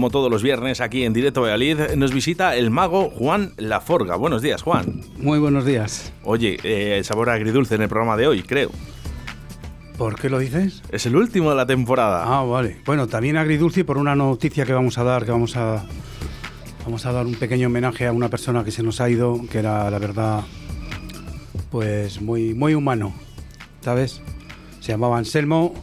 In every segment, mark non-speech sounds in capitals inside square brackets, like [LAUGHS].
Como todos los viernes aquí en Directo Valladolid, nos visita el mago Juan Laforga. Buenos días, Juan. Muy buenos días. Oye, eh, sabor agridulce en el programa de hoy, creo. ¿Por qué lo dices? Es el último de la temporada. Ah, vale. Bueno, también agridulce por una noticia que vamos a dar, que vamos a vamos a dar un pequeño homenaje a una persona que se nos ha ido, que era la verdad pues muy muy humano, ¿sabes? Se llamaba Anselmo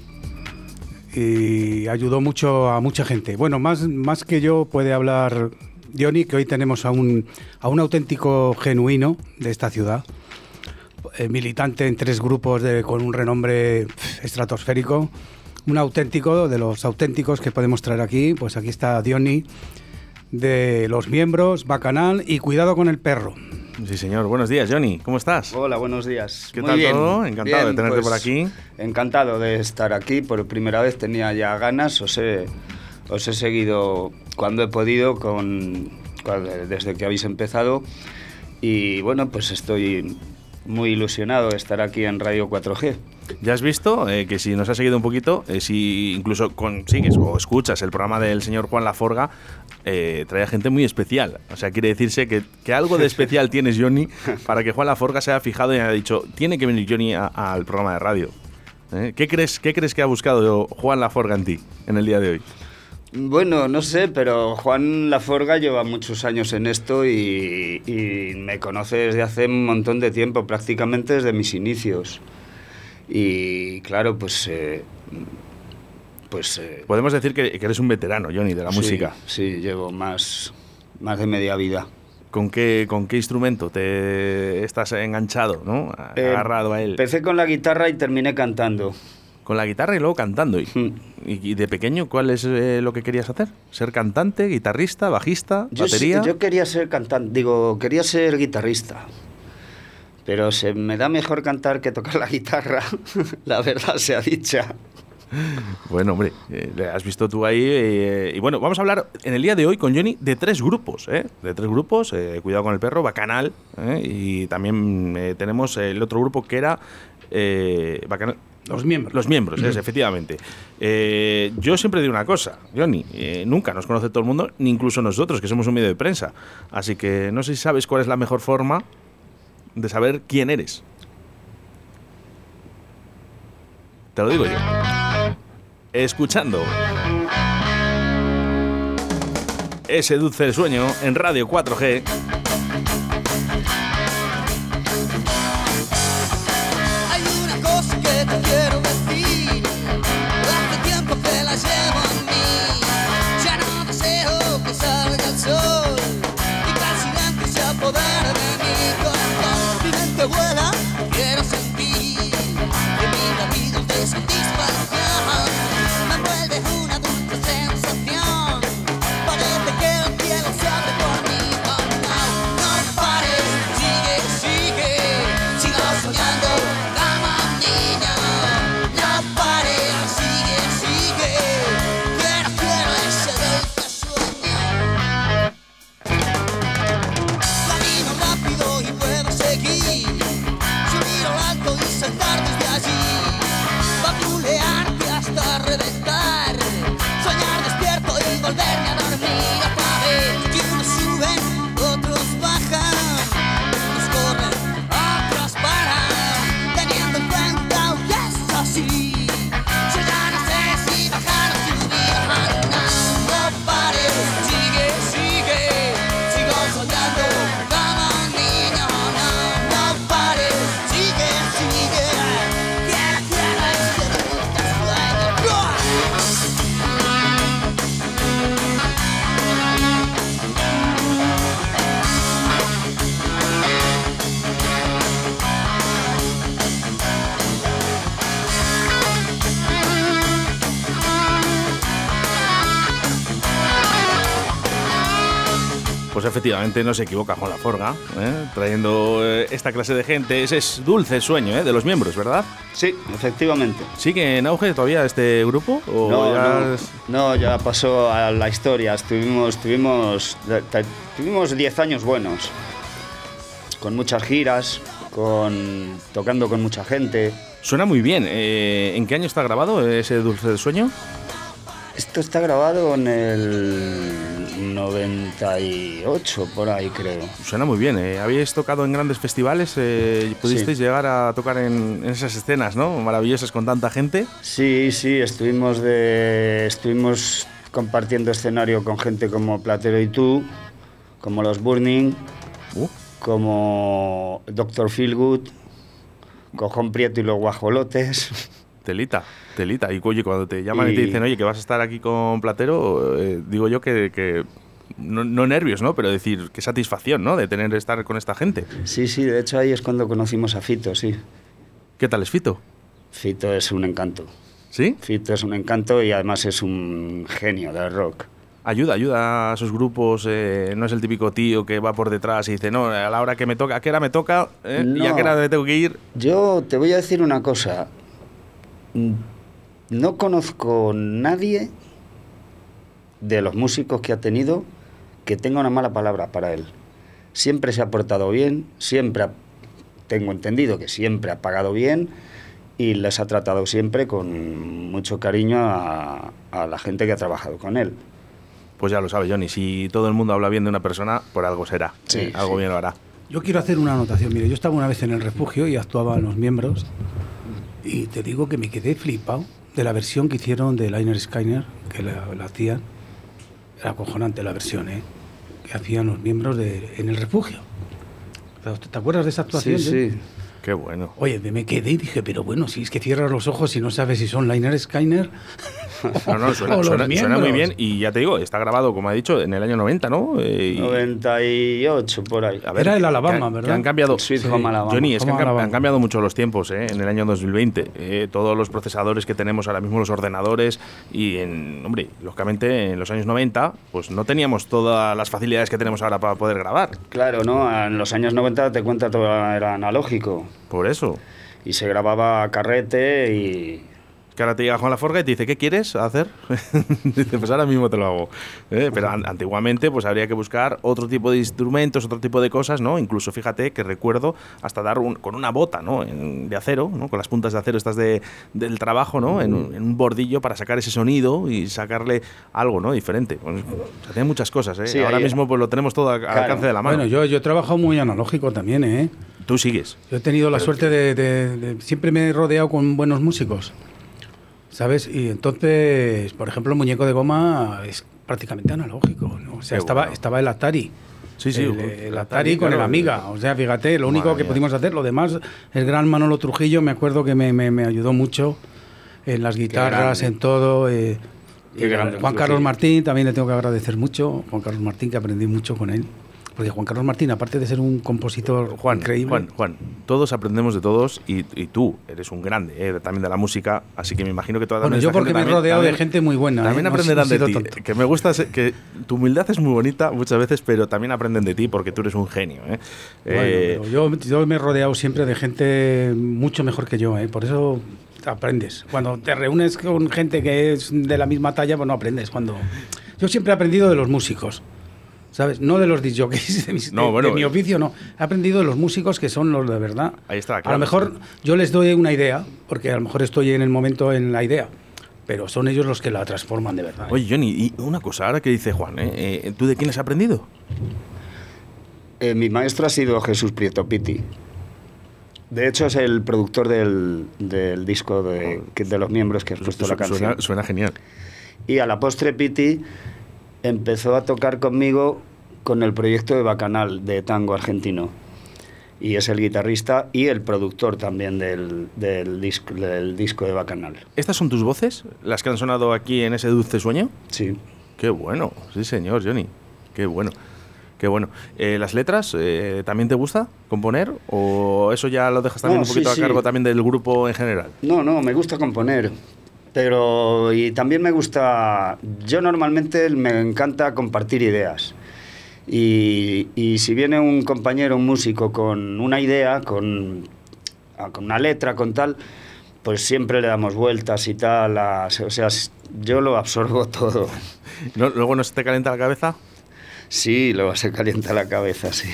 y ayudó mucho a mucha gente. Bueno, más, más que yo puede hablar Johnny, que hoy tenemos a un, a un auténtico genuino de esta ciudad, eh, militante en tres grupos de, con un renombre estratosférico, un auténtico de los auténticos que podemos traer aquí. Pues aquí está Diony, de los miembros, Bacanal y Cuidado con el Perro. Sí, señor. Buenos días, Johnny. ¿Cómo estás? Hola, buenos días. ¿Qué Muy tal bien. todo? Encantado de tenerte pues, por aquí. Encantado de estar aquí. Por primera vez tenía ya ganas. Os he, os he seguido cuando he podido con, desde que habéis empezado. Y bueno, pues estoy muy ilusionado de estar aquí en Radio 4G. Ya has visto eh, que si nos has seguido un poquito, eh, si incluso consigues o escuchas el programa del señor Juan Laforga, eh, trae a gente muy especial. O sea, quiere decirse que, que algo de especial [LAUGHS] tienes, Johnny, para que Juan Laforga se haya fijado y haya dicho, tiene que venir Johnny al programa de radio. ¿Eh? ¿Qué, crees, ¿Qué crees que ha buscado Juan Laforga en ti en el día de hoy? Bueno, no sé, pero Juan Laforga lleva muchos años en esto y, y me conoce desde hace un montón de tiempo, prácticamente desde mis inicios. Y claro, pues... eh, pues eh, Podemos decir que, que eres un veterano, Johnny, de la sí, música. Sí, llevo más, más de media vida. ¿Con qué, ¿Con qué instrumento te estás enganchado, ¿no? Eh, agarrado a él? Empecé con la guitarra y terminé cantando. Con la guitarra y luego cantando. ¿Y, Mm. y- de pequeño cuál es eh, lo que querías hacer? ¿Ser cantante, guitarrista, bajista, Yo, batería? yo quería ser cantante, digo, quería ser guitarrista. Pero se me da mejor cantar que tocar la guitarra, [LAUGHS] la verdad sea dicha. Bueno, hombre, eh, le has visto tú ahí. eh, y bueno, vamos a hablar en el día de hoy con Johnny de tres grupos, ¿eh? De tres grupos, eh, Cuidado con el Perro, Bacanal, ¿eh? y también eh, tenemos el otro grupo que era eh, Bacanal. Los miembros. Los miembros, es, efectivamente. Eh, yo siempre digo una cosa, Johnny, eh, nunca nos conoce todo el mundo, ni incluso nosotros, que somos un medio de prensa. Así que no sé si sabes cuál es la mejor forma de saber quién eres. Te lo digo yo. Escuchando ese dulce sueño en Radio 4G. Efectivamente no se equivoca Juan Laforga, ¿eh? trayendo eh, esta clase de gente. Ese es dulce sueño ¿eh? de los miembros, ¿verdad? Sí, efectivamente. ¿Sigue en auge todavía este grupo? ¿O No, ya no, no, ya pasó a la historia. Estuvimos, tuvimos, tuvimos 10 años buenos, con muchas giras, con tocando con mucha gente. Suena muy bien. Eh, ¿En qué año está grabado ese dulce sueño? Esto está grabado en el 98, por ahí creo. Suena muy bien. ¿eh? ¿Habíais tocado en grandes festivales? Eh, ¿Pudisteis llegar a tocar en, en esas escenas, ¿no? Maravillosas con tanta gente. Sí, sí, estuvimos de estuvimos compartiendo escenario con gente como Platero y tú, como los Burning, Uh, como Doctor Feelgood, Cojón Prieto y los Guajolotes. telita, telita. Y oye, cuando te llaman y, te dicen, oye, que vas a estar aquí con Platero, eh, digo yo que, que no, no nervios, ¿no? Pero decir, qué satisfacción, ¿no? De tener estar con esta gente. Sí, sí, de hecho ahí es cuando conocimos a Fito, sí. ¿Qué tal es Fito? Fito es un encanto. ¿Sí? Fito es un encanto y además es un genio del rock. Ayuda, ayuda a esos grupos. eh, no es el típico tío que va por detrás y dice, no, a la hora que me toca, ¿a qué hora me toca? eh? ¿Y a qué hora me tengo que ir? Yo te voy a decir una cosa. No conozco nadie de los músicos que ha tenido que tenga una mala palabra para él. Siempre se ha portado bien, siempre ha- tengo entendido que siempre ha pagado bien y les ha tratado siempre con mucho cariño a, a la gente que ha trabajado con él. Pues ya lo sabe, Johnny. Si todo el mundo habla bien de una persona, por algo será. Sí, eh, algo sí. bien lo hará. Yo quiero hacer una anotación. Mire, yo estaba una vez en el refugio y actuaban los miembros. Y te digo que me quedé flipado de la versión que hicieron de Liner Skyner, que la, la hacían. Era acojonante la versión, ¿eh? Que hacían los miembros de, en el refugio. ¿Te, acuerdas de esa actuación? Sí, sí. Qué bueno. Oye, me quedé y dije, pero bueno, si es que cierras los ojos y no sabes si son Liner Skyner No, no, suena, muy bien y ya te digo, está grabado, como ha dicho, en el año 90, ¿no? Eh, y- 98 por ahí. a Era el Alabama, que ¿verdad? Que han cambiado. Sweet Sí. Home Alabama. Johnny, es que han cambiado mucho los tiempos ¿eh? en el año 2020. Eh, todos los procesadores que tenemos ahora mismo, los ordenadores, y en, hombre, lógicamente en los años 90, pues no teníamos todas las facilidades que tenemos ahora para poder grabar. Claro, ¿no? En los años 90 te cuenta todo era analógico. Por eso. Y se grababa a carrete y... Que ahora te llega Juan Laforga y te dice, ¿qué quieres hacer? [LAUGHS] dice, pues ahora mismo te lo hago. Eh, Pero an- antiguamente pues habría que buscar otro tipo de instrumentos, otro tipo de cosas, ¿no? Incluso fíjate que recuerdo hasta dar un- con una bota, ¿no? En- de acero, ¿no? Con las puntas de acero estas de, del trabajo, ¿no? En, un- en un bordillo para sacar ese sonido y sacarle algo, ¿no? Diferente. Pues, se hacen muchas cosas, ¿eh? Sí, ahora ahí- mismo pues lo tenemos todo al Claro. alcance de la mano. Bueno, yo, yo he trabajado muy analógico también, ¿eh? Tú sigues. Yo he tenido la suerte de, de- de- Siempre me he rodeado con buenos músicos, ¿sabes? Y entonces, por ejemplo, el muñeco de goma es prácticamente analógico, ¿no? O sea, Qué estaba, bueno. estaba el Atari. Sí, sí, El, el Atari, con el. Amiga. O sea, fíjate, lo único que pudimos hacer, lo demás, el gran Manolo Trujillo, me acuerdo que me, me- me ayudó mucho en las guitarras, en todo. eh, Qué y grande Juan. Carlos Martín también le tengo que agradecer mucho. Juan Carlos Martín, que aprendí mucho con él. Porque Juan Carlos Martín, aparte de ser un compositor Juan, increíble, Juan, Juan, todos aprendemos de todos y, y tú eres un grande eh, también de la música, así que me imagino que toda Bueno, yo porque me he también- rodeado de también- gente muy buena. También ¿eh? Aprenderán no de ti. tonto. Que me gusta que tu humildad es muy bonita muchas veces, pero también aprenden de ti porque tú eres un genio. ¿eh? Bueno, Eh, yo, yo me he rodeado siempre de gente mucho mejor que yo, ¿eh? por eso aprendes. Cuando te reúnes con gente que es de la misma talla, pues no aprendes. Cuando Yo siempre he aprendido de los músicos, ¿sabes? No de los disjockeys de, mis- No, de- bueno, de mi eh. oficio, no. He aprendido de los músicos que son los de verdad. Ahí está, A claro. lo mejor yo les doy una idea, porque a lo mejor estoy en el momento en la idea, pero son ellos los que la transforman de verdad. ¿eh? Oye, Johnny, y una cosa ahora que dice Juan, ¿eh? ¿tú de quién has aprendido? Eh, mi maestro ha sido Jesús Prieto Pitti. De hecho, es el productor del, del disco de, de los miembros que has puesto la canción. Suena, suena genial. Y a la postre Pitti empezó a tocar conmigo con el proyecto de Bacanal, de tango argentino. Y es el guitarrista y el productor también del, del disco, del disco de Bacanal. ¿Estas son tus voces? ¿Las que han sonado aquí en ese dulce sueño? Sí. Qué bueno, sí señor, Johnny. Qué bueno. Qué bueno. Eh, ¿Las letras eh, también te gusta componer? ¿O eso ya lo dejas también No, un poquito sí, a sí. cargo también del grupo en general? No, no, me gusta componer. Pero, y también me gusta, yo normalmente me encanta compartir ideas. Y, y si viene un compañero, un músico, con una idea, con, con una letra, con tal, pues siempre le damos vueltas y tal. a- o sea, yo lo absorbo [LAUGHS] todo. ¿No- ¿Luego no se te calienta la cabeza? Sí, luego se calienta la cabeza, sí.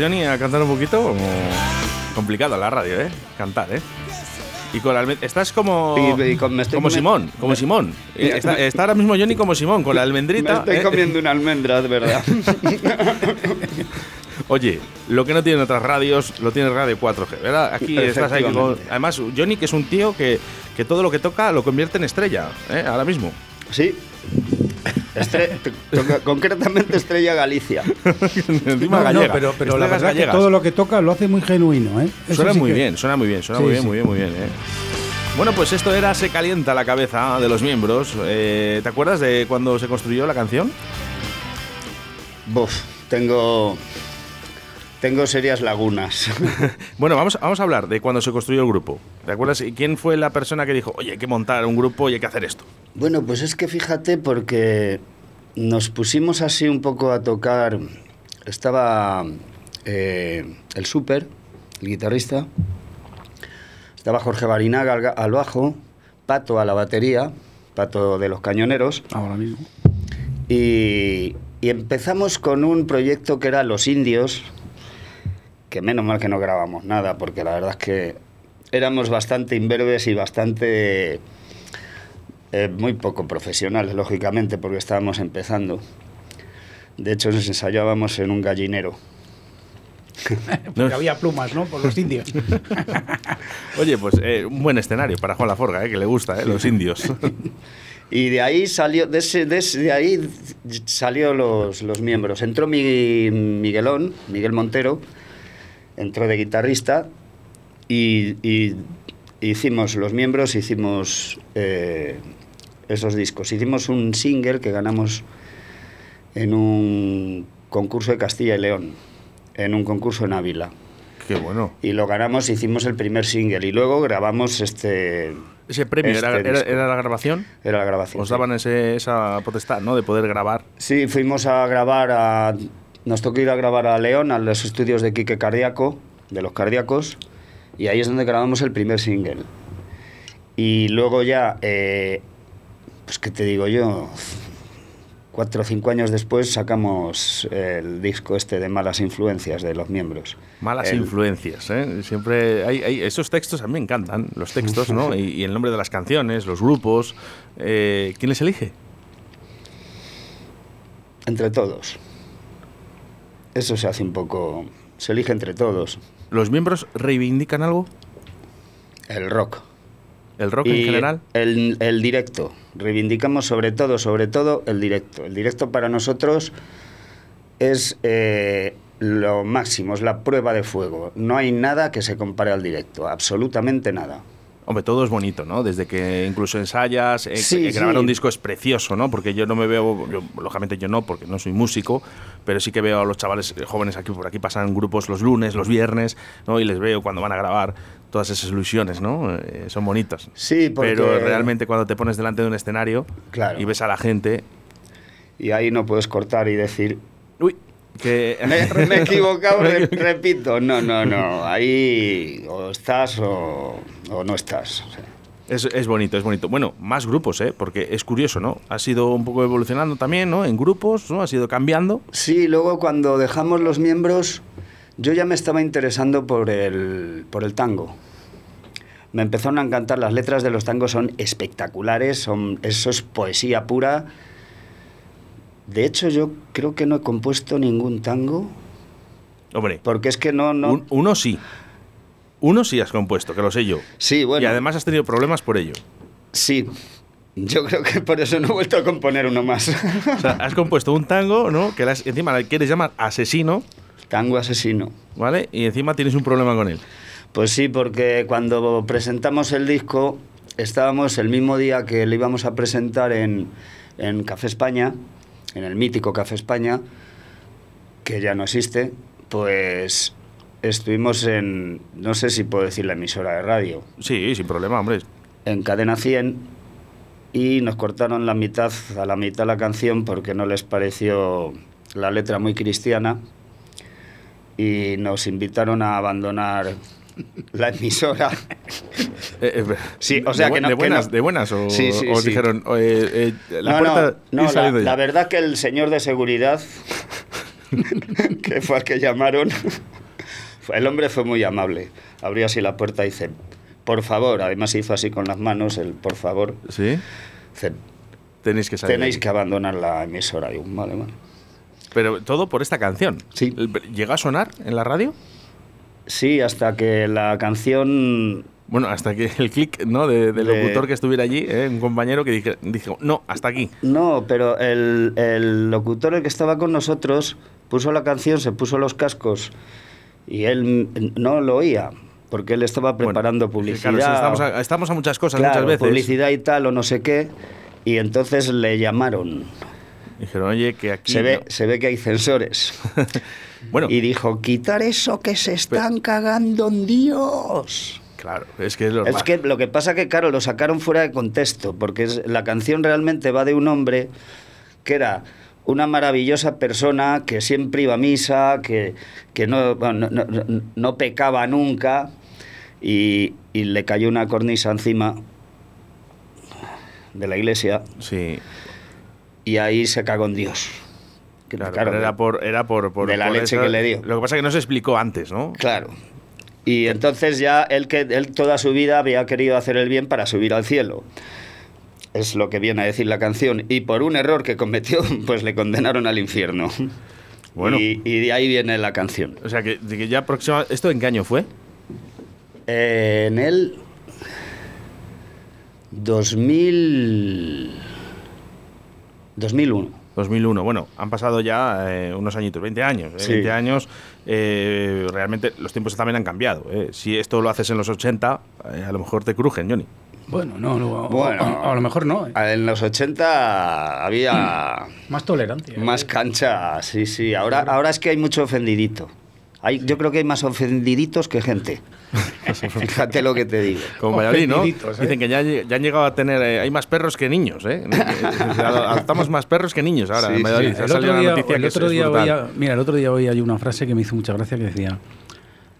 No. ¿Te atreves, Johnny, a cantar un poquito? Como complicado la radio, ¿eh? Cantar, ¿eh? Y con la Estás como. Y- y con- me estoy como Simón, como Simón. [LAUGHS] Está, está ahora mismo Johnny como Simón, con la Me almendrita. estoy ¿eh? comiendo una almendra, de verdad. [LAUGHS] Oye, lo que no tienen otras radios, lo tiene Radio 4G, ¿verdad? Aquí estás ahí con. Además, Johnny, que es un tío que, que todo lo que toca lo convierte en estrella, ¿eh? Ahora mismo. Sí. Estre- [LAUGHS] concretamente Estrella Galicia. [LAUGHS] Encima No, pero, pero la verdad que todo lo que toca lo hace muy genuino, ¿eh? Suena sí muy que- bien, suena muy bien, suena Sí, muy bien, sí. muy bien, muy bien. ¿eh? Bueno, pues esto era Se calienta la cabeza de los miembros. Eh, ¿Te acuerdas de cuando se construyó la canción? Buf, tengo. Tengo serias lagunas. [LAUGHS] Bueno, vamos, vamos a hablar de cuando se construyó el grupo. ¿Te acuerdas? ¿Y ¿Quién fue la persona que dijo, oye, hay que montar un grupo y hay que hacer esto? Bueno, pues es que fíjate porque nos pusimos así un poco a tocar. Estaba eh, el súper, el guitarrista. Estaba Jorge Barinaga al, bajo, Pato a la batería, Pato de los Cañoneros. Ahora mismo. Y, y empezamos con un proyecto que era Los Indios, que menos mal que no grabamos nada, porque la verdad es que éramos bastante imberbes y bastante... eh, muy poco profesionales, lógicamente, porque estábamos empezando. De hecho, nos ensayábamos en un gallinero. [LAUGHS] Porque había plumas, ¿no? Por los indios. [LAUGHS] Oye, pues eh, un buen escenario para Juan Laforga, eh, que le gusta, eh, los indios. [LAUGHS] Y de ahí salió, de, ese- de ese- de ahí salió los, los miembros. Entró mi, Miguelón, Miguel Montero, entró de guitarrista y, y hicimos, los miembros hicimos eh, esos discos. Hicimos un single que ganamos en un concurso de Castilla y León, en un concurso en Ávila. Qué bueno. Y lo ganamos, hicimos el primer single y luego grabamos este... ¿Ese premio Este era, era- disco. era la grabación? Era la grabación. Os sí. daban ese- esa potestad, ¿no? De poder grabar. Sí, fuimos a grabar a... Nos tocó ir a grabar a León, a los estudios de Quique Cardíaco, de los cardíacos, y ahí es donde grabamos el primer single. Y luego ya, eh, pues qué te digo yo, cuatro o cinco años después sacamos el disco este de Malas Influencias de los miembros. Malas El- influencias, ¿eh? Siempre hay, hay- esos textos a mí me encantan, los textos, ¿no? [LAUGHS] Y, y el nombre de las canciones, los grupos. Eh, ¿Quién les elige? Entre todos. Eso se hace un poco... Se elige entre todos. ¿Los miembros reivindican algo? El rock. ¿El rock en general? El, el directo. Reivindicamos sobre todo, sobre todo, el directo. El directo para nosotros es eh, lo máximo, es la prueba de fuego. No hay nada que se compare al directo, absolutamente nada. Hombre, todo es bonito, ¿no? Desde que incluso ensayas, eh, Sí, eh, grabar sí. un disco es precioso, ¿no? Porque yo no me veo, yo, lógicamente yo no, porque no soy músico, pero sí que veo a los chavales jóvenes aquí por aquí pasan grupos los lunes, los viernes, ¿no? Y les veo cuando van a grabar todas esas ilusiones, ¿no? Eh, son bonitas. Sí, porque... Pero realmente cuando te pones delante de un escenario Claro. y ves a la gente, Y ahí no puedes cortar y decir... uy, que Me, me he [LAUGHS] equivocado, re- [LAUGHS] repito. No, no, no. Ahí o estás o, o no estás. o sea. Es, es bonito, es bonito. Bueno, más grupos, ¿eh? Porque es curioso, ¿no? Ha sido un poco evolucionando también, ¿no? En grupos, ¿no? Ha sido cambiando. Sí, luego cuando dejamos los miembros, yo ya me estaba interesando por el, por el tango. Me empezaron a encantar, las letras de los tangos son espectaculares, son, eso es poesía pura. De hecho, yo creo que no he compuesto ningún tango, Hombre, porque es que no... no un- uno sí. Uno sí has compuesto, que lo sé yo. sí, bueno, Y además has tenido problemas por ello. sí. Yo creo que por eso no he vuelto a componer uno más. O sea, has compuesto un tango, ¿no? Que le has- encima le quieres llamar asesino, tango asesino. ¿vale? Y encima tienes un problema con él. Pues sí, porque cuando presentamos el disco, estábamos el mismo día que le íbamos a presentar en, en Café España, en el mítico Café España, que ya no existe, pues estuvimos en, no sé si puedo decir la emisora de radio, Sí, sin problema, hombre. en Cadena 100, y nos cortaron la mitad, a la mitad la canción porque no les pareció la letra muy cristiana y nos invitaron a abandonar [LAUGHS] la emisora. Eh, eh, Sí, o sea de, que no- de que buenas, no. de buenas, o Sí, sí, os sí. dijeron, eh, eh, la no, puerta no, ir no, saliendo la, ya. la verdad que el señor de seguridad, [LAUGHS] que fue al que llamaron, el hombre fue muy amable. Abrió así la puerta y dice, por favor, además hizo así con las manos, el por favor, Sí, dice, tenéis que salir. tenéis de que abandonar la emisora. Digo, vale, vale. Pero todo por esta canción. Sí. ¿Llega a sonar en la radio? Sí, hasta que la canción Bueno, hasta que el clic ¿no? de- del De- locutor que estuviera allí, ¿eh? un compañero que dije, dijo, no, hasta aquí. No, pero el, el locutor el que estaba con nosotros puso la canción, se puso los cascos y él no lo oía porque él estaba Bueno, preparando que, publicidad. claro, estamos, a, estamos a muchas cosas Claro, muchas veces. publicidad y tal o no sé qué y entonces le llamaron. Dijeron, oye, que aquí. Se ve, no". se ve que hay censores. [LAUGHS] Bueno, Y dijo, quitar eso que se están cagando en Dios. claro, es que es lo Es que lo que pasa que, claro, lo sacaron fuera de contexto, porque es, la canción realmente va de un hombre que era una maravillosa persona, que siempre iba a misa, que, que no, no, no- no pecaba nunca, y, y le cayó una cornisa encima de la iglesia, Sí, y ahí se cagó en Dios. Que, claro, era por. Era por, por- de la por leche que le dio. Lo que pasa es que no se explicó antes, ¿no? Claro. Y entonces ya él, que, él toda su vida había querido hacer el bien para subir al cielo. Es lo que viene a decir la canción. Y por un error que cometió, [LAUGHS] pues le condenaron al infierno. Bueno. Y, y de ahí viene la canción. O sea, que ya próxima. ¿Esto en qué año fue? Eh, en el 2000... 2001. 2001. Bueno, han pasado ya eh, unos añitos, 20 años. ¿eh? Sí. 20 años, eh, realmente los tiempos también han cambiado. ¿eh? Si esto lo haces en los 80, eh, a lo mejor te crujen, Johnny. Bueno, no, no, Bueno. a, a lo mejor no. ¿eh? En los 80 había Más tolerancia. más cancha, sí, sí. Ahora, ahora es que hay mucho ofendidito. Hay, yo creo que hay más ofendiditos que gente. [LAUGHS] Fíjate lo que te digo. Como Valladolid, ¿no? ¿eh? Dicen que ya, ya han llegado a tener. eh, hay más perros que niños, ¿eh? [LAUGHS] Adoptamos más perros que niños ahora Sí, en Valladolid. sí. Ha El salido otro una día, noticia el que es- otro es día mira, el otro día hoy hay una frase que me hizo mucha gracia que decía,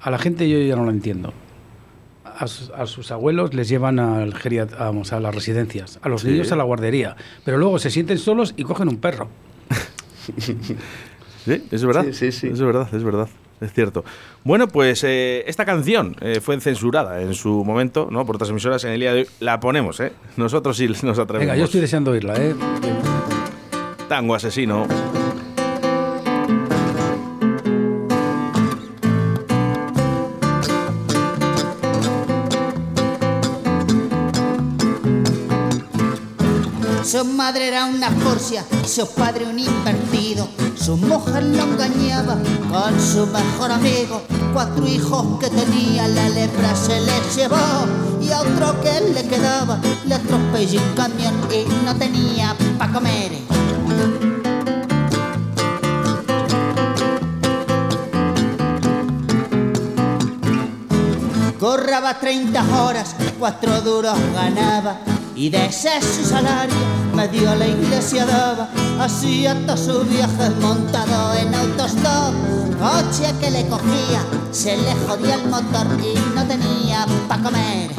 a la gente yo ya no la entiendo. A sus, a sus abuelos les llevan al geriat- vamos, a las residencias, a los Sí. niños a la guardería, pero luego se sienten solos y cogen un perro. [LAUGHS] Sí, es verdad. Sí, sí, sí. Es verdad, es verdad. Es cierto. Bueno, pues eh, esta canción eh, fue censurada en su momento, ¿no? Por otras emisoras en el día de hoy. La ponemos, ¿eh? Nosotros sí nos atrevemos. Venga, yo estoy deseando oírla, ¿eh? Tango asesino. Su madre era una furcia y su padre un invertido. Su mujer lo engañaba con su mejor amigo. Cuatro hijos que tenía la lepra se les llevó y a otro que le quedaba le atropelló un camión y no tenía pa' comer. Corraba 30 horas, cuatro duros ganaba y de ese su salario medio a la iglesia daba. Hacía todos sus viajes montado en autostop, coche que le cogía, se le jodía el motor y no tenía pa' comer.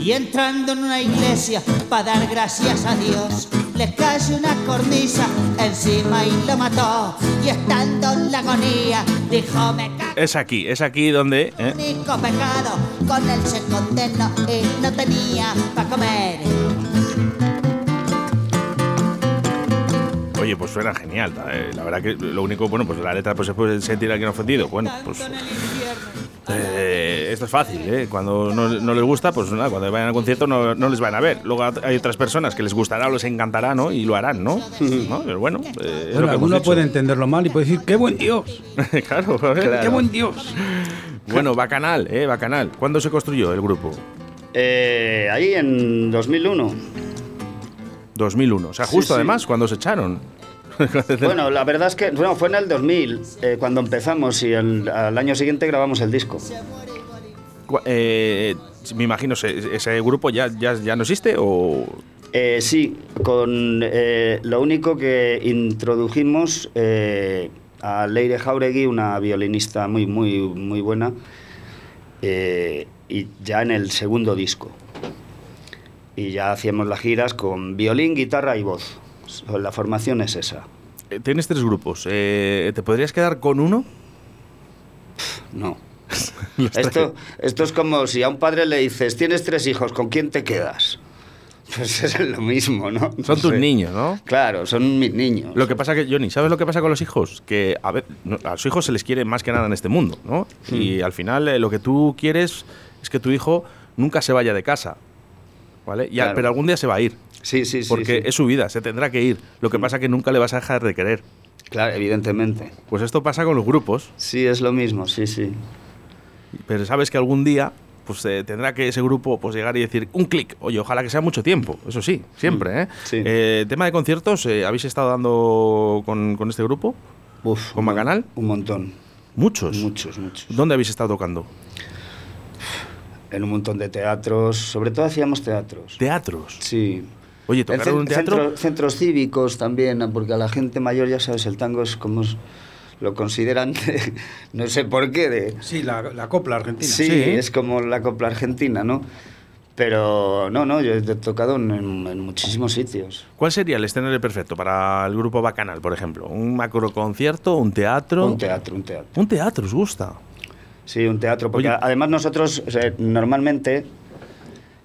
Y entrando en una iglesia para dar gracias a Dios, le cayó una cornisa encima y lo mató. Y estando en la agonía, dijo: Me cago Es aquí, es aquí donde. ¿eh? el único pecado, con él se condenó y no tenía para comer. Oye, pues suena genial. eh, La verdad que lo único, bueno, pues la letra pues se puede sentir alguien ofendido. Bueno, pues. Eh, esto es fácil, ¿eh? Cuando no, no les gusta, pues nada, cuando vayan al concierto no, no les van a ver. Luego hay otras personas que les gustará o les encantará, ¿no? Y lo harán, ¿no? ¿No? Pero bueno, eh, es lo Bueno, que alguno puede entenderlo mal y puede decir, ¡qué buen Dios! [LAUGHS] claro. ¡Qué buen Dios! Bueno, Bacanal, ¿eh? Bacanal. ¿Cuándo se construyó el grupo? Eh, ahí en 2001. 2001. O sea, Sí, justo sí. además, cuando se echaron. [LAUGHS] Bueno, la verdad es que bueno, fue en el 2000 eh, cuando empezamos y el- al año siguiente grabamos el disco. Eh, me imagino, ¿ese, grupo ya, ya, ya no existe o...? Eh, sí, con eh, lo único que introdujimos eh, a Leire Jauregui, una violinista muy, muy, muy buena, y ya en el segundo disco. Y ya hacíamos las giras con violín, guitarra y voz. La formación es esa. Eh, Tienes tres grupos. eh, ¿Te podrías quedar con uno? No. [LAUGHS] Esto, esto es como si a un padre le dices, tienes tres hijos, ¿con quién te quedas? [LAUGHS] Pues es lo mismo, ¿no? Son tus sé. niños, ¿no? Claro, son mis niños. Lo que pasa que, Johnny, ¿sabes lo que pasa con los hijos? Que a, ver, a los hijos se les quiere más que nada en este mundo, ¿no? Y al final eh, lo que tú quieres es que tu hijo nunca se vaya de casa, ¿vale? Y a- Claro. pero algún día se va a ir, Sí, sí, sí. porque sí. es su vida, se tendrá que ir. Lo que pasa que nunca le vas a dejar de querer. Claro, evidentemente. Pues esto pasa con los grupos, Sí, es lo mismo, sí, sí. pero sabes que algún día pues eh, tendrá que ese grupo pues llegar y decir un clic. Oye, ojalá que sea mucho tiempo, eso sí, siempre, ¿eh? Sí. Eh, tema de conciertos, eh, ¿habéis estado dando con, con este grupo? Uf, ¿Con Bacanal? Un montón. Muchos. Muchos, muchos. ¿Dónde habéis estado tocando? En un montón de teatros. Sobre todo hacíamos teatros. Teatros. Sí. Oye, tocar en cen- un teatro. centro- centros cívicos también, porque a la gente mayor, ya sabes, el tango es como es- lo consideran, [LAUGHS] no sé por qué, de, Sí, la, la copla argentina. sí, Sí. es como la copla argentina, ¿no? Pero no, no, yo he tocado en, muchísimos sitios. ¿Cuál sería el escenario perfecto para el grupo Bacanal, por ejemplo? ¿Un macro concierto? ¿Un teatro? Un teatro, un teatro. Un teatro, ¿os gusta? Sí, un teatro, porque Oye. además nosotros o sea, normalmente,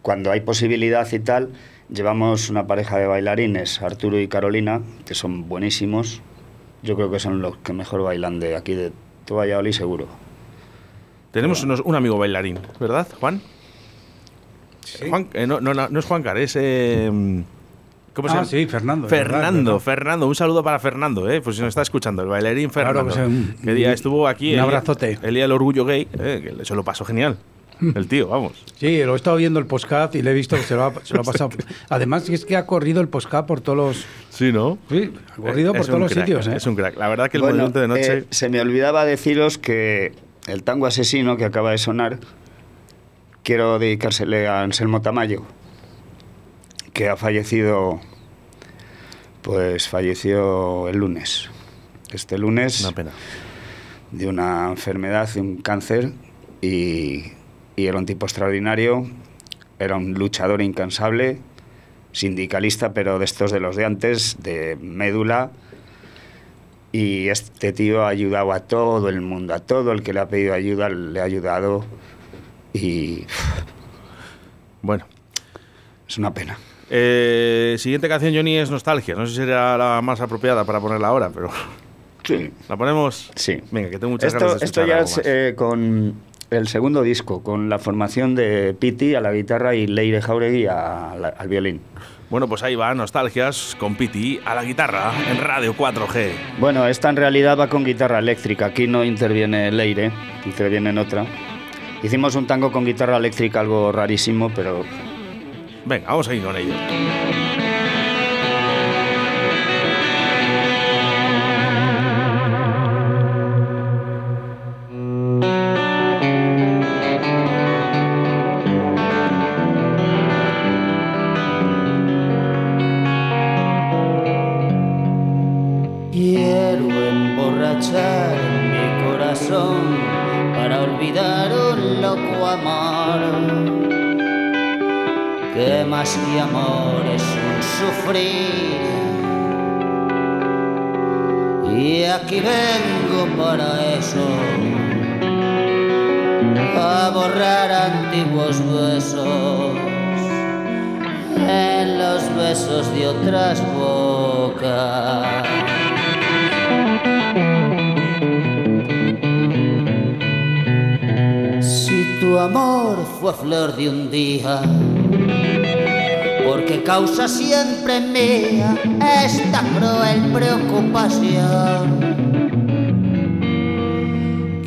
cuando hay posibilidad y tal, llevamos una pareja de bailarines, Arturo y Carolina, que son buenísimos. Yo creo que son los que mejor bailan de aquí, de todo Valladolid seguro. Tenemos unos- un amigo bailarín, ¿verdad, Juan? Juan eh, no, no, no, no es Juan Car, es. eh, ¿Cómo se Ah, llama? sí, Fernando. Fernando, verdad. Fernando, un saludo para Fernando, eh, pues si nos está escuchando, el bailarín Claro Fernando. que sí, un- que día estuvo aquí. un el día- abrazote. El día del orgullo gay, eh, que se lo pasó genial. El tío, vamos. Sí, lo he estado viendo el podcast y le he visto que se lo ha, se lo ha pasado. [LAUGHS] Además, es que ha corrido el podcast por todos los. Sí, ¿no? Sí, ha corrido por Es todos los crack, sitios, ¿eh? Es un crack. La verdad que el Bueno, movimiento de noche. eh, se me olvidaba deciros que el tango asesino que acaba de sonar, quiero dedicársele a Anselmo Tamayo, que ha fallecido, pues falleció el lunes. Este lunes Una pena. de una enfermedad, de un cáncer, y, y era un tipo extraordinario, era un luchador incansable, sindicalista, pero de estos de los de antes, de médula, y este tío ha ayudado a todo el mundo, a todo el que le ha pedido ayuda, le ha ayudado, y Bueno. es una pena. Eh, siguiente canción, Johnny, es Nostalgia. No sé si será la más apropiada para ponerla ahora, pero. Sí. ¿La ponemos? Sí. Venga, que tengo muchas Esto, ganas de esto ya es eh, con el segundo disco, con la formación de Piti a la guitarra y Leire Jauregui a la- al violín. Bueno, pues ahí va, Nostalgias con Piti a la guitarra en Radio 4G. Bueno, esta en realidad va con guitarra eléctrica. Aquí no interviene Leire, interviene en otra. Hicimos un tango con guitarra eléctrica, algo rarísimo, pero Venga, vamos a ir con ello. Quiero emborrachar mi corazón para olvidar un loco amor. Que más que amor es un sufrir. Y aquí vengo para eso, a borrar antiguos besos en los besos de otras bocas. Si tu amor fue flor de un día, porque causa siempre mía esta cruel preocupación.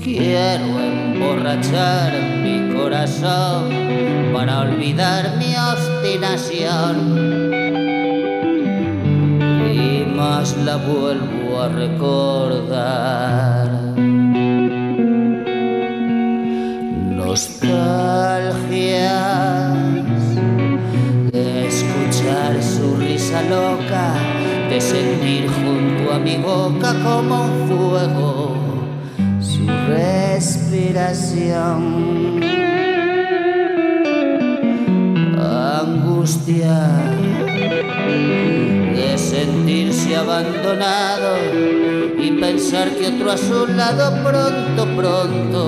Quiero emborrachar mi corazón para olvidar mi obstinación. Y más la vuelvo a recordar. Nostalgias loca, de sentir junto a mi boca como un fuego su respiración. Angustia de sentirse abandonado y pensar que otro a su lado pronto, pronto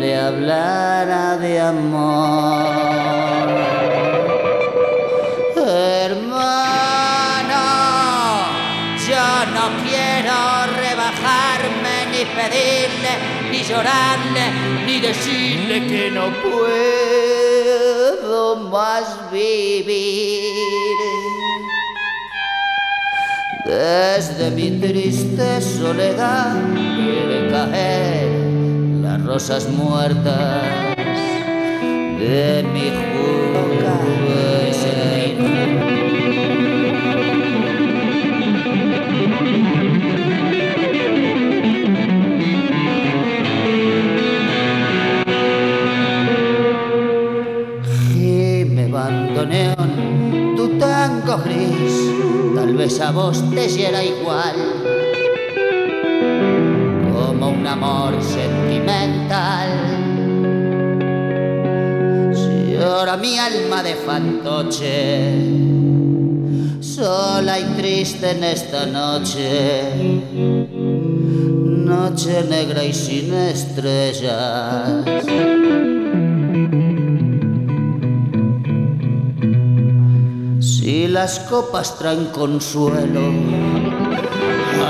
le hablará de amor. Ni decirle que no puedo más vivir. Desde mi triste soledad quiere caer las rosas muertas de mi juventud. Tal vez a vos te hiera igual. Como un amor sentimental. Ahora mi alma de fantoche, sola y triste en esta noche, noche negra y sin estrellas. Las copas traen consuelo,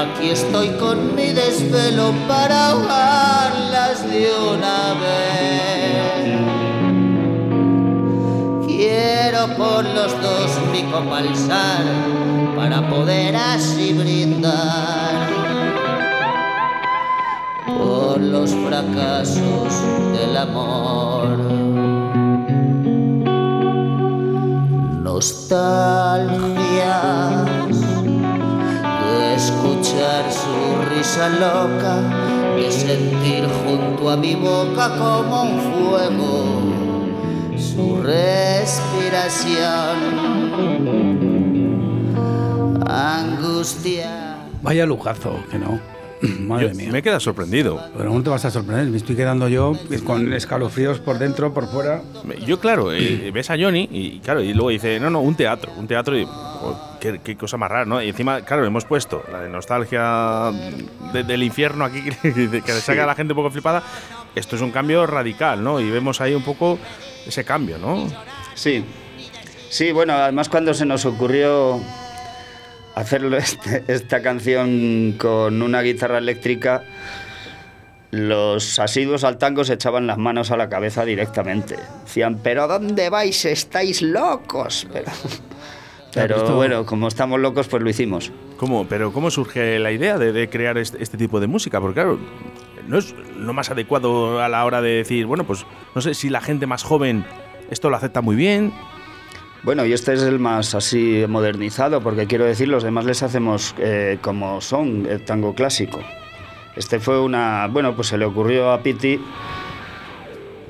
Aquí estoy con mi desvelo para ahogarlas de una vez. Quiero por los dos mi copa alzar para poder así brindar por los fracasos del amor. Nostalgias de escuchar su risa loca, de sentir junto a mi boca como un fuego su respiración. Angustia. Vaya lujazo, que no. [CLEARS THROAT] Madre Yo mía. Me queda sorprendido. Pero no te vas a sorprender, me estoy quedando yo con escalofríos por dentro, por fuera. Yo, claro, eh, ves a Johnny y, claro, y luego dice, no, no, un teatro, un teatro y oh, qué, qué cosa más rara, ¿no? Y encima, claro, hemos puesto la de nostalgia de- del infierno aquí [LAUGHS] que, que le saca a la gente un poco flipada. Esto es un cambio radical, ¿no? Y vemos ahí un poco ese cambio, ¿no? Sí, sí, bueno, además cuando se nos ocurrió hacerlo este- esta canción con una guitarra eléctrica, los asiduos al tango se echaban las manos a la cabeza directamente. Decían, pero ¿dónde vais? Estáis locos. Pero, [LAUGHS] bueno, como estamos locos, pues lo hicimos. ¿Cómo, pero ¿cómo surge la idea de, de crear este, este tipo de música? Porque claro, no es lo más adecuado a la hora de decir, bueno, pues no sé si la gente más joven esto lo acepta muy bien. Bueno, y este es el más así modernizado, porque quiero decir, los demás les hacemos eh, como son, el tango clásico. Este fue una. Bueno, pues se le ocurrió a Piti.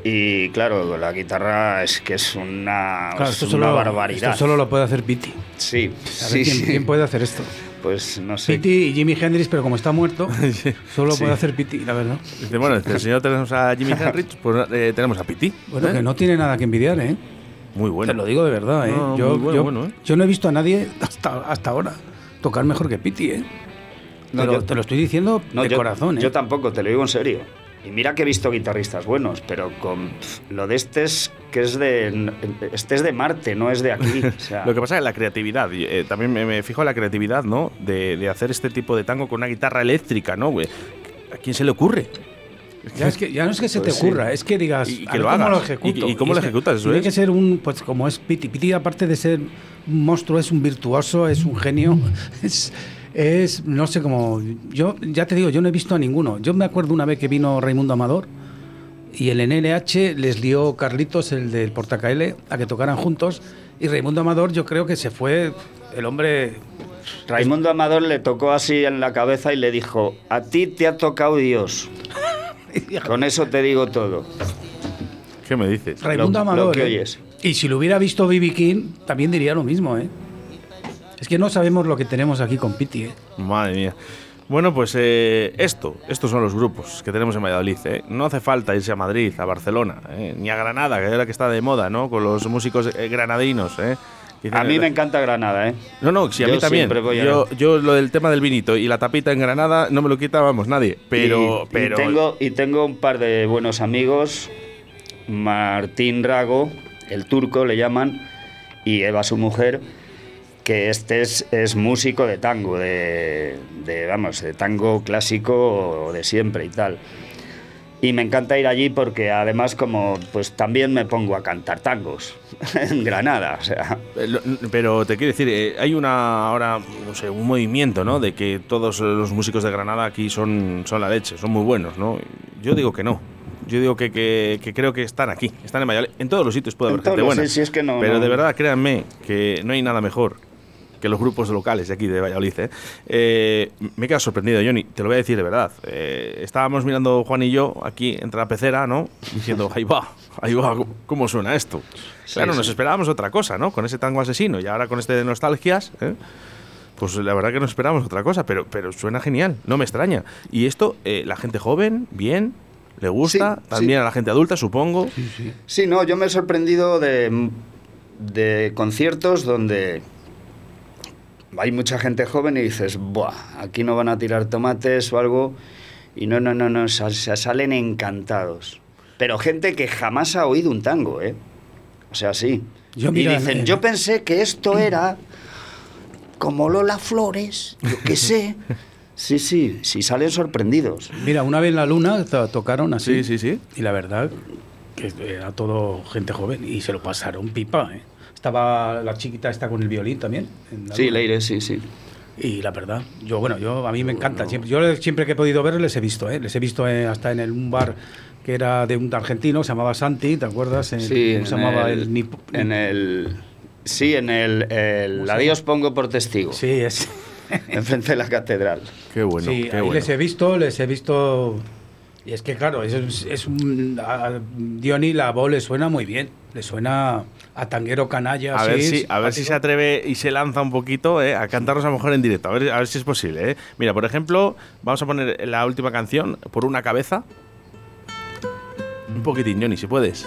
Y claro, la guitarra es que es una, Claro, es esto una solo, barbaridad. esto solo lo puede hacer Piti. Sí, A ver sí, quién, sí. quién puede hacer esto. Pues no sé. Piti y Jimi Hendrix, pero como está muerto, [LAUGHS] solo Sí. puede hacer Piti, la verdad. Dice, bueno, si el señor tenemos a Jimi [LAUGHS] Hendrix, pues eh, tenemos a Piti. Bueno, ¿eh? que no tiene nada que envidiar, ¿eh? Muy bueno. Te lo digo de verdad, ¿eh? No, yo, muy bueno, yo, bueno, ¿eh? yo no he visto a nadie hasta, hasta ahora tocar mejor que Piti, ¿eh? No, Pero yo- te lo estoy diciendo No, de yo, corazón, ¿eh? yo tampoco, te lo digo en serio. Y mira que he visto guitarristas buenos, pero con pf, lo de este es que es de este es de Marte, no es de aquí. O [LAUGHS] sea, Lo que pasa es la creatividad, eh, también me, me fijo en la creatividad, ¿no? De, de hacer este tipo de tango con una guitarra eléctrica, ¿no, güey? ¿A quién se le ocurre? Ya, es que, ya no es que se Pues te sí. ocurra, es que digas, Y- y a que lo cómo hagas. lo ejecuto. Y- y cómo lo ejecutas, eso Tiene es. que ser un, pues como es Piti. Piti, aparte de ser un monstruo, es un virtuoso, es un genio. [LAUGHS] Es, es no sé cómo. Yo, ya te digo, yo no he visto a ninguno. Yo me acuerdo una vez que vino Raimundo Amador y el NLH les lió Carlitos, el del Portacaele, a que tocaran juntos. Y Raimundo Amador, yo creo que se fue el hombre. Raimundo Amador le tocó así en la cabeza y le dijo, a ti te ha tocado Dios. Con eso te digo todo. ¿Qué me dices? Raimundo Lo- lo Amador. que ¿eh? oyes. Y si lo hubiera visto Bibi King, también diría lo mismo, ¿eh? Es que no sabemos lo que tenemos aquí con Piti, ¿eh? Madre mía. Bueno, pues eh, esto, estos son los grupos que tenemos en Valladolid. ¿eh? No hace falta irse a Madrid, a Barcelona, ¿eh? ni a Granada, que es la que está de moda, ¿no? Con los músicos eh, granadinos. ¿eh? A mí me encanta Granada, ¿eh? No, no, sí, a Yo mí también. voy a- Yo, yo lo del tema del vinito y la tapita en Granada no me lo quita, vamos, nadie. Pero, y, y pero tengo, y tengo un par de buenos amigos, Martín Rago, el turco le llaman, y Eva su mujer, que este es, es músico de tango, de, de, vamos, de tango clásico de siempre y tal. Y me encanta ir allí porque además como pues también me pongo a cantar tangos [LAUGHS] en Granada, o sea, Eh, Pero te quiero decir, eh, hay una ahora, no sé, un movimiento, ¿no? De que todos los músicos de Granada aquí son, son la leche, son muy buenos, ¿no? Yo digo que no. Yo digo que, que- que creo que están aquí, están en Valladolid. En todos los sitios puede En haber gente buena. sí, sí, es que no- pero no- de verdad, créanme, que no hay nada mejor que los grupos locales de aquí de Valladolid. ¿eh? Eh, me he quedado sorprendido, Johnny, te lo voy a decir de verdad. Eh, estábamos mirando Juan y yo aquí entre la pecera, ¿no? Diciendo, [LAUGHS] ahí va, ahí va, ¿cómo suena esto? claro, nos sí. esperábamos otra cosa, ¿no? Con ese tango asesino y ahora con este de nostalgias, ¿eh? Pues la verdad que nos esperábamos otra cosa, pero, pero suena genial, no me extraña. Y esto, eh, la gente joven, bien, le gusta, Sí, también sí. a la gente adulta, supongo. Sí, no, yo me he sorprendido de, de conciertos donde hay mucha gente joven y dices, Buah, aquí no van a tirar tomates o algo. Y no, no, no, no, sa- se salen encantados. Pero gente que jamás ha oído un tango, ¿eh? O sea, sí. Yo, y dicen, eh, yo pensé que esto era como Lola Flores, yo qué [LAUGHS] sé. Sí, sí, sí salen sorprendidos. Mira, una vez en la luna to- tocaron así. Sí, sí, sí. Y la verdad que era todo gente joven y se lo pasaron pipa. ¿eh? Estaba la chiquita esta con el violín también. en la Sí, luna. Leire, sí, sí. Y la verdad, yo bueno, yo a mí me encanta. Siempre, yo siempre que he podido verles les he visto, ¿eh? les he visto eh, hasta en el, un bar que era de un argentino, se llamaba Santi, ¿te acuerdas? En- Sí, ¿Cómo se en llamaba el, el, Nip- en el sí, en el, el Adiós pongo por testigo, Sí, es. [LAUGHS] enfrente de la catedral. Qué bueno, sí, qué ahí bueno. les he visto, les he visto. Y es que, claro, es, es un. A Diony la voz le suena muy bien. Le suena a tanguero canalla. A ver, si, a ver si se atreve y se lanza un poquito eh, a cantarnos a lo mejor en directo. A ver, a ver si es posible. eh. Mira, por ejemplo, vamos a poner la última canción, Por una cabeza. Un poquitín, Johnny, si puedes.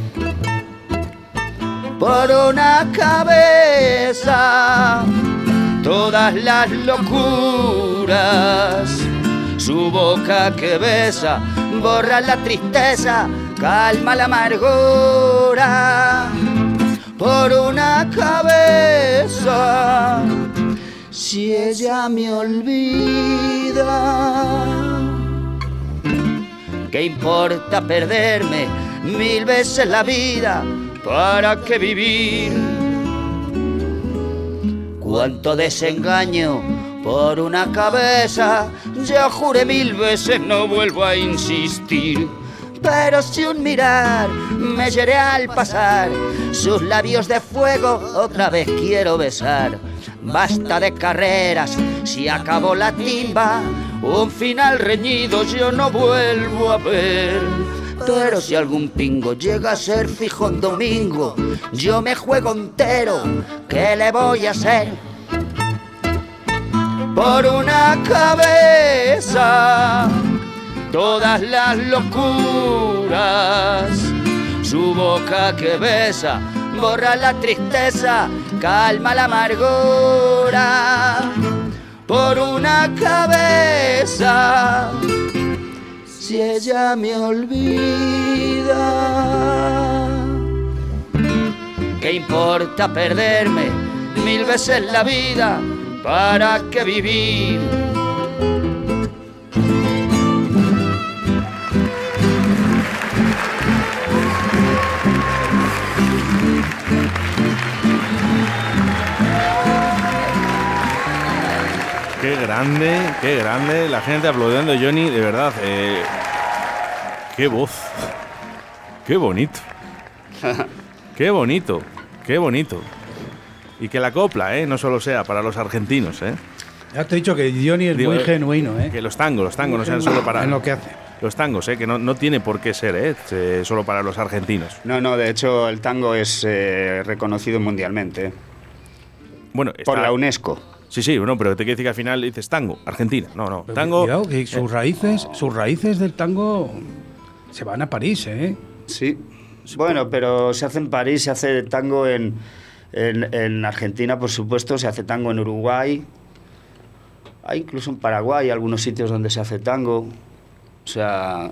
por una cabeza todas las locuras su boca que besa borra la tristeza calma la amargura por una cabeza si ella me olvida ¿Qué importa perderme mil veces la vida? ¿Para qué vivir? Cuánto desengaño por una cabeza. Ya juré mil veces, no vuelvo a insistir. Pero si un mirar me hiere al pasar, sus labios de fuego otra vez quiero besar. Basta de carreras, si acabó la timba, un final reñido yo no vuelvo a ver. Si algún pingo llega a ser fijo en domingo, yo me juego entero, ¿qué le voy a hacer? Por una cabeza, todas las locuras, su boca que besa, borra la tristeza, calma la amargura. Por una cabeza, si ella me olvida. ¿Qué importa perderme mil veces la vida? ¿Para qué vivir? Grande, qué grande. La gente aplaudiendo a Johnny, de verdad. eh, qué voz. Qué bonito. [LAUGHS] Qué bonito. Qué bonito. Y que la copla, ¿eh? No solo sea para los argentinos, ¿eh? Ya te he dicho que Johnny es Digo, muy eh, genuino, ¿eh? Que los tangos, los tangos no sean solo para... En lo que hace. Los tangos, ¿eh? Que no, no tiene por qué ser, ¿eh? Solo para los argentinos. No, no, de hecho el tango es eh, reconocido mundialmente Bueno, por la UNESCO. Sí, sí, no, pero te quiere decir que al final dices tango, Argentina. No, no, Pero tango... Cuidado, que eh, sus raíces, sus raíces del tango se van a París, ¿eh? Sí. Bueno, pero se hace en París, se hace tango en, en, en Argentina, por supuesto, se hace tango en Uruguay. Hay incluso en Paraguay algunos sitios donde se hace tango. O sea,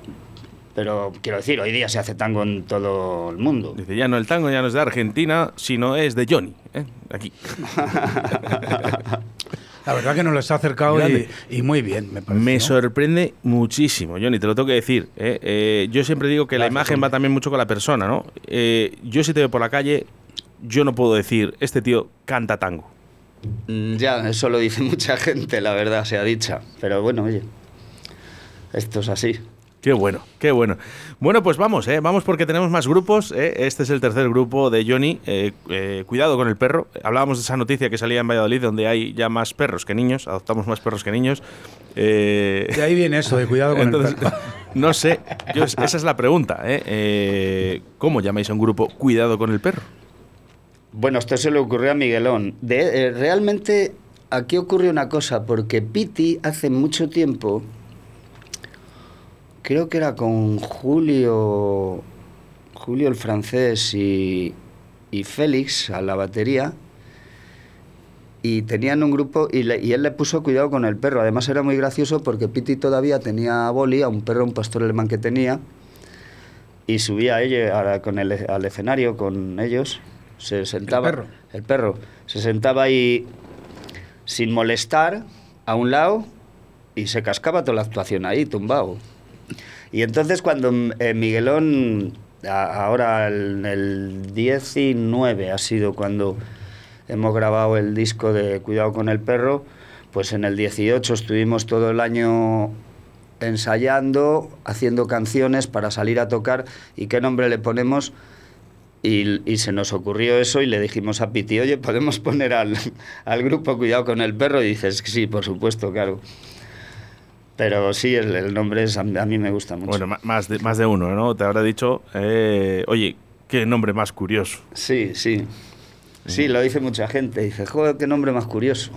pero quiero decir, hoy día se hace tango en todo el mundo. Dice, ya no el tango ya no es de Argentina, sino es de Johnny. ¿eh? Aquí. [LAUGHS] La verdad que nos los ha acercado y, muy bien, me parece. Me ¿no? sorprende muchísimo, Johnny, te lo tengo que decir. ¿eh? Eh, yo siempre digo que la imagen va también mucho con la persona, ¿no? Eh, yo si te veo por la calle, yo no puedo decir, este tío canta tango. Mm, Ya, eso lo dice [LAUGHS] mucha gente, la verdad, sea dicha. Pero bueno, oye, esto es así. Qué bueno, qué bueno. Bueno, pues vamos, ¿eh? vamos porque tenemos más grupos. ¿eh? Este es el tercer grupo de Johnny. eh, eh, cuidado con el perro. Hablábamos de esa noticia que salía en Valladolid, donde hay ya más perros que niños. Adoptamos más perros que niños. Eh, De ahí viene eso, de cuidado con Entonces, el perro. [LAUGHS] no sé, yo- esa es la pregunta. ¿eh? Eh, ¿Cómo llamáis a un grupo Cuidado con el perro? Bueno, esto se le ocurrió a Miguelón. De, eh, realmente aquí ocurre una cosa, porque Piti hace mucho tiempo, creo que era con Julio, Julio el francés y, y Félix a la batería, y tenían un grupo y, le- y él le puso cuidado con el perro. Además era muy gracioso porque Piti todavía tenía a Boli, a un perro, un pastor alemán que tenía, y subía a ella, a- con el, al escenario con ellos. Se sentaba. perro? El perro. Se sentaba ahí sin molestar a un lado y se cascaba toda la actuación ahí, tumbado. Y entonces cuando mm, eh, Miguelón, ahora el, el 19 ha sido cuando hemos grabado el disco de Cuidado con el perro, pues en el 18 estuvimos todo el año ensayando, haciendo canciones para salir a tocar y qué nombre le ponemos. Y, y se nos ocurrió eso y le dijimos a Piti, oye, ¿podemos poner al, [LAUGHS] al grupo Cuidado con el perro? Y dices, sí, por supuesto, claro. Pero sí, el, el nombre es, a, mí- a mí me gusta mucho. Bueno, más de, más de uno, ¿no? Te habrá dicho, eh, oye, qué nombre más curioso. Sí, sí. Sí, lo dice mucha gente. Dice, joder, qué nombre más curioso.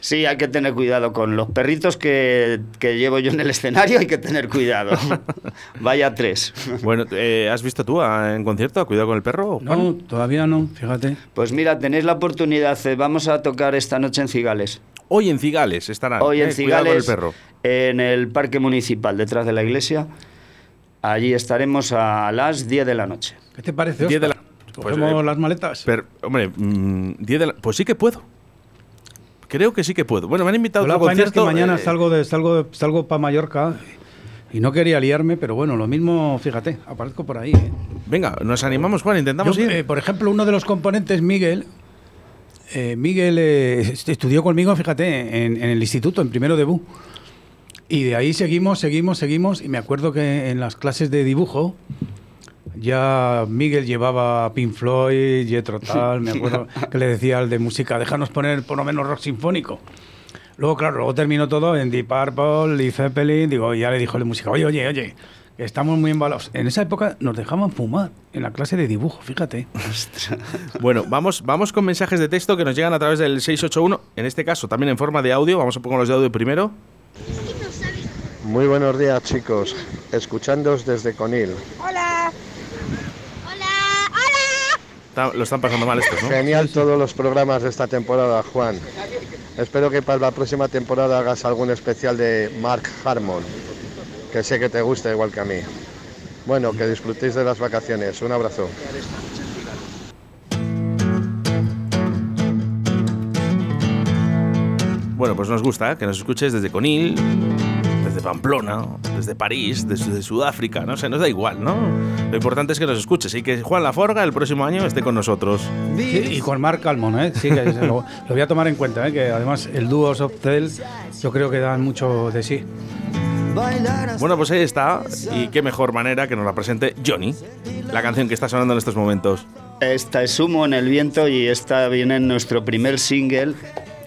Sí, hay que tener cuidado con los perritos que, que llevo yo en el escenario, hay que tener cuidado. [LAUGHS] Vaya tres. Bueno, eh, ¿has visto tú a- en concierto a Cuidado con el perro? Juan? No, todavía no, fíjate. Pues mira, tenéis la oportunidad, eh, vamos a tocar esta noche en Cigales. Hoy en Cigales estarán. Hoy en eh, con el Cigales, perro. en el Parque Municipal, detrás de la iglesia. Allí estaremos a las 10 de la noche. ¿Qué te parece, Diez de Óscar? la- pues, ¿Cogemos eh, las maletas? Pero, hombre, mm, 10 de la- pues sí que puedo. Creo que sí que puedo. Bueno, me han invitado a otro vaina es que concierto. mañana eh, salgo, de, salgo, salgo para Mallorca y no quería liarme, pero bueno, lo mismo, fíjate, aparezco por ahí. ¿eh? Venga, nos animamos, Juan, intentamos Yo, ir. eh, por ejemplo, uno de los componentes, Miguel, eh, Miguel eh, est- estudió conmigo, fíjate, en, en el instituto, en primero de BU. Y de ahí seguimos, seguimos, seguimos. Y me acuerdo que en las clases de dibujo ya Miguel llevaba Pink Floyd, Jethro Tull, me acuerdo que le decía al de música, déjanos poner por lo menos rock sinfónico. Luego, claro, luego terminó todo en Deep Purple, Lee Zeppelin, digo, ya le dijo el de música, oye, oye, oye, estamos muy embalados. En esa época nos dejaban fumar en la clase de dibujo, fíjate. Bueno, vamos, vamos con mensajes de texto que nos llegan a través del 681, en este caso también en forma de audio. Vamos a poner los de audio primero. Muy buenos días, chicos. Escuchándoos desde Conil. Hola. Hola. Hola. Está- lo están pasando mal estos, ¿no? Genial todos los programas de esta temporada, Juan. Espero que para la próxima temporada hagas algún especial de Mark Harmon, que sé que te gusta igual que a mí. Bueno, que disfrutéis de las vacaciones. Un abrazo. Bueno, pues nos gusta que nos escuches desde Conil, desde Pamplona, desde París, desde Sudáfrica, no sé, nos da igual, ¿no? Lo importante es que nos escuches y que Juan Laforga el próximo año esté con nosotros. Sí, y con Mark Almond, ¿eh? Sí, que [LAUGHS] lo, lo voy a tomar en cuenta, ¿eh? Que además el dúo Soft Cell yo creo que dan mucho de sí. Bueno, pues ahí está, y qué mejor manera que nos la presente Johnny, la canción que está sonando en estos momentos. Esta es Humo en el Viento y esta viene en nuestro primer single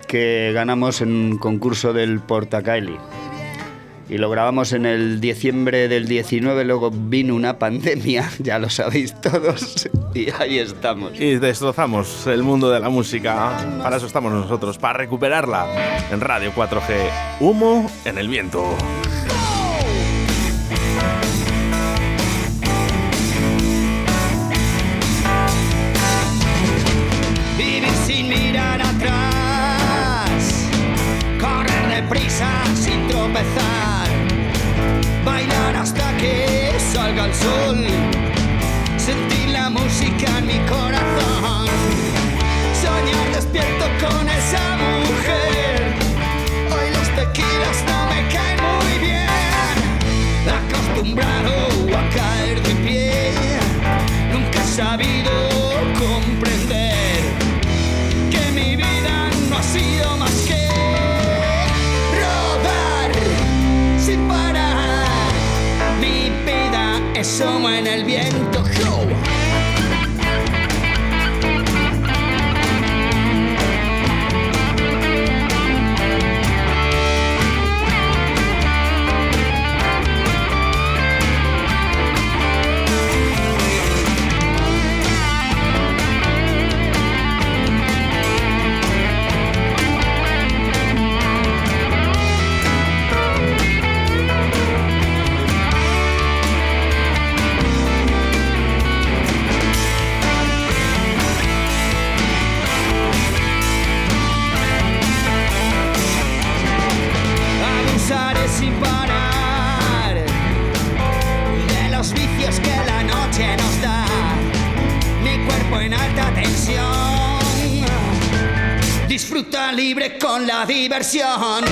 que ganamos en un concurso del Portacaeli. Y lo grabamos en el diciembre del 19, luego vino una pandemia, [LAUGHS] ya lo sabéis todos, y ahí estamos. Y destrozamos el mundo de la música. Para eso estamos nosotros, para recuperarla en Radio 4G. Humo en el viento. Sol. Sentí la música en mi corazón. Soñar despierto con esa mujer. Hoy los tequilas no me caen muy bien. Acostumbrado a caer de pie. Nunca he humo en el viento. La diversión.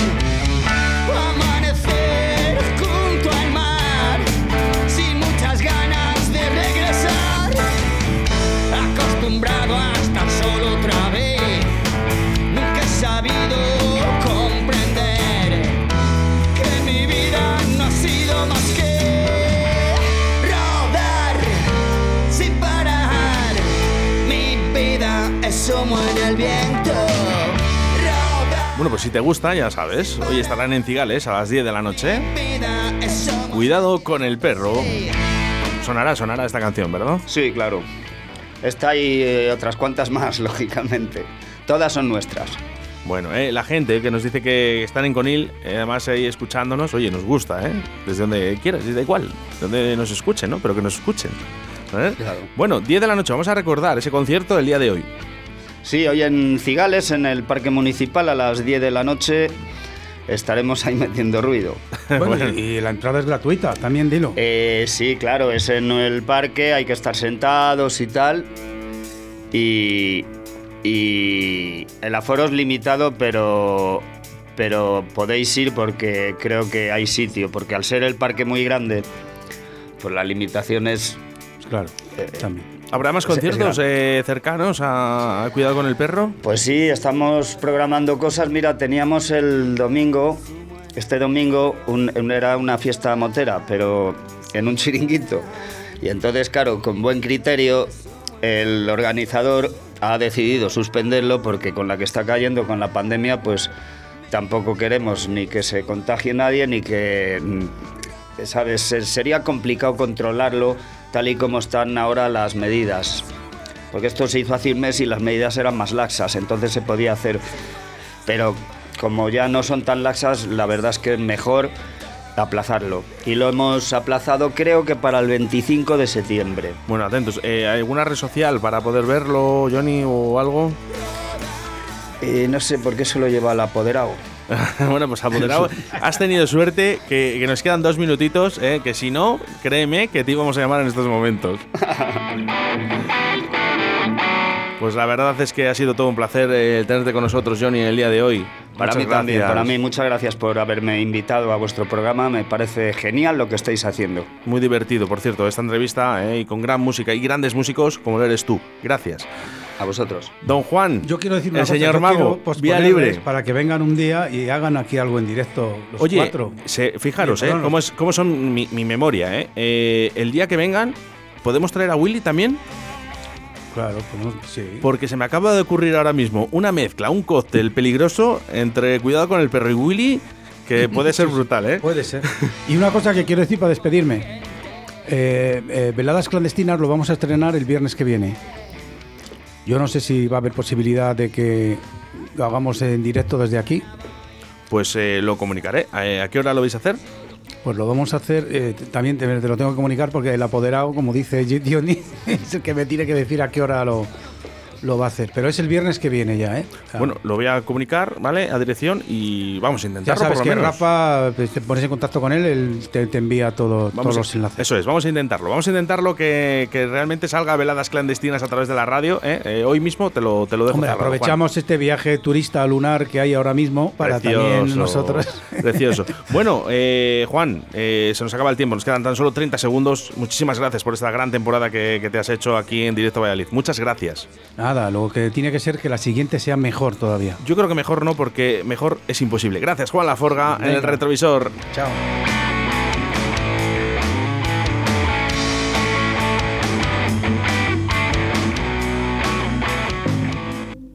Te gusta, ya sabes. Hoy estarán en Cigales a las 10 de la noche. Cuidado con el perro. Sonará, sonará esta canción, ¿verdad? Sí, claro. Está y eh, otras cuantas más, [LAUGHS] lógicamente. Todas son nuestras. Bueno, eh, la gente que nos dice que están en Conil, eh, además ahí escuchándonos, oye, nos gusta, ¿eh? Desde donde quieras, da igual, donde nos escuchen, ¿no? Pero que nos escuchen. ¿sabes? Claro. Bueno, 10 de la noche, vamos a recordar ese concierto del día de hoy. Sí, hoy en Cigales, en el Parque Municipal, a las 10 de la noche, estaremos ahí [LAUGHS] metiendo ruido. Bueno, y la entrada es gratuita, también dilo. Eh, sí, claro, es en el parque, hay que estar sentados y tal. Y, y el aforo es limitado, pero, pero podéis ir porque creo que hay sitio, porque al ser el parque muy grande, pues la limitación es... Claro, también. ¿Habrá más conciertos eh, cercanos a, a Cuidado con el perro? Pues sí, estamos programando cosas. Mira, teníamos el domingo, este domingo un- era una fiesta motera, pero en un chiringuito. Y entonces, claro, con buen criterio, el organizador ha decidido suspenderlo porque con la que está cayendo con la pandemia, pues tampoco queremos ni que se contagie nadie, ni que, mm, ¿sabes? Se- Sería complicado controlarlo tal y como están ahora las medidas. Porque esto se hizo hace un mes y las medidas eran más laxas, entonces se podía hacer. Pero como ya no son tan laxas, la verdad es que es mejor aplazarlo. Y lo hemos aplazado creo que para el 25 de septiembre. Bueno, atentos. eh, ¿Alguna red social para poder verlo, Johnny, o algo? Eh, no sé por qué se lo lleva el apoderado. [LAUGHS] bueno, pues apoderado, has tenido suerte que, que nos quedan dos minutitos, eh, que si no, créeme que te íbamos a llamar en estos momentos. Pues la verdad es que ha sido todo un placer eh, tenerte con nosotros, Johnny, el día de hoy. Para Muchas mí también, para mí muchas gracias por haberme invitado a vuestro programa, me parece genial lo que estáis haciendo. Muy divertido, por cierto, esta entrevista eh, y con gran música y grandes músicos como lo eres tú. Gracias. A vosotros. Don Juan, Yo quiero decir una el cosa, señor Mago, vía libre. Para que vengan un día y hagan aquí algo en directo los Oye, cuatro. se- fijaros, eh, cómo, es, cómo son mi, mi memoria. Eh. Eh, el día que vengan, ¿podemos traer a Willy también? Claro, pues no- sí. Porque se me acaba de ocurrir ahora mismo una mezcla, un cóctel peligroso entre Cuidado con el perro y Willy, que [LAUGHS] puede ser brutal, ¿eh? Puede ser. Y una cosa que quiero decir para despedirme. Eh, eh, Veladas clandestinas lo vamos a estrenar el viernes que viene. Yo no sé si va a haber posibilidad de que lo hagamos en directo desde aquí. Pues eh, lo comunicaré. Eh, ¿A qué hora lo vais a hacer? Pues lo vamos a hacer, eh, también te, te lo tengo que comunicar porque el apoderado, como dice Johnny, [LAUGHS] es el que me tiene que decir a qué hora lo, lo va a hacer. Pero es el viernes que viene ya, ¿eh? O sea, Bueno, lo voy a comunicar, ¿vale? A dirección y vamos a ya intentarlo sabes por lo que menos. Rafa, pues, te pones en contacto con él, él te, te envía todo, Vamos todos a- los enlaces. Eso es, vamos a intentarlo. Vamos a intentarlo que, que realmente salga veladas clandestinas a través de la radio. ¿eh? Eh, hoy mismo te lo, te lo dejo. Hombre, cerrado, Juan. aprovechamos este viaje turista lunar que hay ahora mismo para también nosotros. [LAUGHS] Precioso. Bueno, eh, Juan, eh, se nos acaba el tiempo, nos quedan tan solo 30 segundos. Muchísimas gracias por esta gran temporada que, que te has hecho aquí en Directo Valladolid. Muchas gracias. Nada, lo que tiene que ser que la siguiente sea mejor todavía. Yo creo que mejor no, porque mejor es imposible. Gracias, Juan Laforga, en el Venga. retrovisor. Chao.